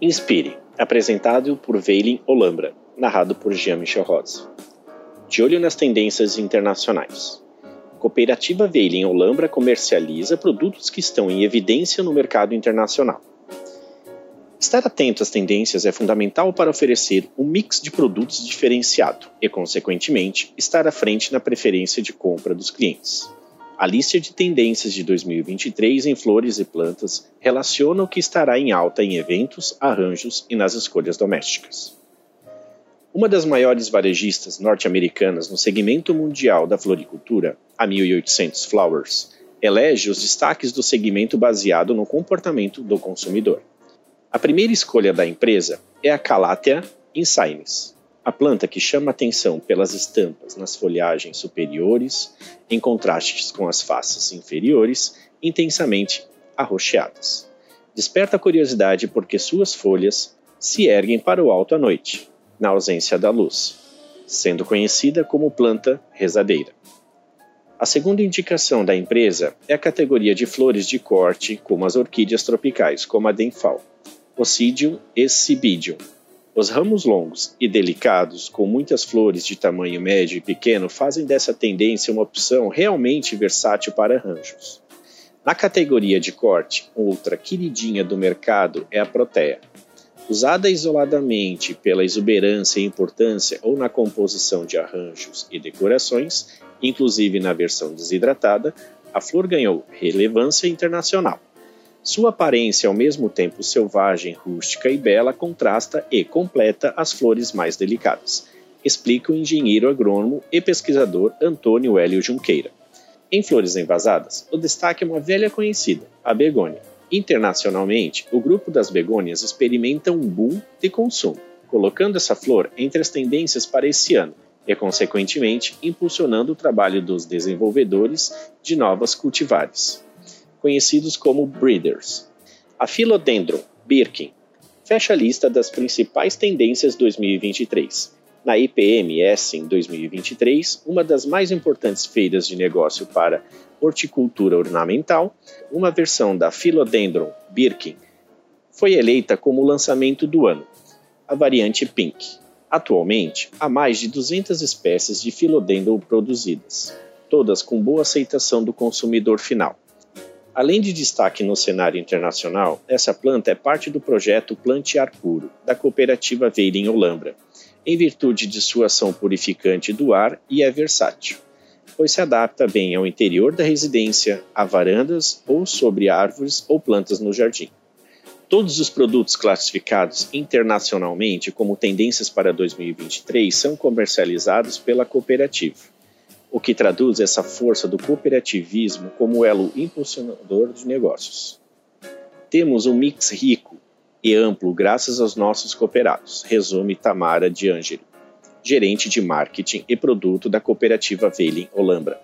Inspire, apresentado por Veilin Olambra, narrado por Jean-Michel Rose. De olho nas tendências internacionais. Cooperativa Veilin Olambra comercializa produtos que estão em evidência no mercado internacional. Estar atento às tendências é fundamental para oferecer um mix de produtos diferenciado e, consequentemente, estar à frente na preferência de compra dos clientes. A lista de tendências de 2023 em flores e plantas relaciona o que estará em alta em eventos, arranjos e nas escolhas domésticas. Uma das maiores varejistas norte-americanas no segmento mundial da floricultura, a 1800 Flowers, elege os destaques do segmento baseado no comportamento do consumidor. A primeira escolha da empresa é a Calathea insignis, a planta que chama atenção pelas estampas nas folhagens superiores, em contrastes com as faces inferiores, intensamente arroxeadas. Desperta curiosidade porque suas folhas se erguem para o alto à noite, na ausência da luz, sendo conhecida como planta rezadeira. A segunda indicação da empresa é a categoria de flores de corte, como as orquídeas tropicais, como a Denfal, Ossidium e Cibidium, os ramos longos e delicados, com muitas flores de tamanho médio e pequeno, fazem dessa tendência uma opção realmente versátil para arranjos. Na categoria de corte, outra queridinha do mercado é a protea. Usada isoladamente pela exuberância e importância ou na composição de arranjos e decorações, inclusive na versão desidratada, a flor ganhou relevância internacional. Sua aparência, ao mesmo tempo selvagem, rústica e bela, contrasta e completa as flores mais delicadas, explica o engenheiro agrônomo e pesquisador Antônio Hélio Junqueira. Em flores envasadas, o destaque é uma velha conhecida, a begônia. Internacionalmente, o grupo das begônias experimenta um boom de consumo, colocando essa flor entre as tendências para esse ano e, consequentemente, impulsionando o trabalho dos desenvolvedores de novas cultivares conhecidos como breeders. A Philodendron Birkin fecha a lista das principais tendências 2023. Na IPMS em 2023, uma das mais importantes feiras de negócio para horticultura ornamental, uma versão da Philodendron Birkin foi eleita como lançamento do ano, a variante Pink. Atualmente, há mais de 200 espécies de Philodendron produzidas, todas com boa aceitação do consumidor final. Além de destaque no cenário internacional, essa planta é parte do projeto Plantear Puro, da cooperativa Veira em Olambra, em virtude de sua ação purificante do ar e é versátil, pois se adapta bem ao interior da residência, a varandas ou sobre árvores ou plantas no jardim. Todos os produtos classificados internacionalmente como tendências para 2023 são comercializados pela cooperativa o que traduz essa força do cooperativismo como elo impulsionador de negócios. Temos um mix rico e amplo graças aos nossos cooperados, resume Tamara de Angeli, gerente de marketing e produto da cooperativa Veilin Olambra.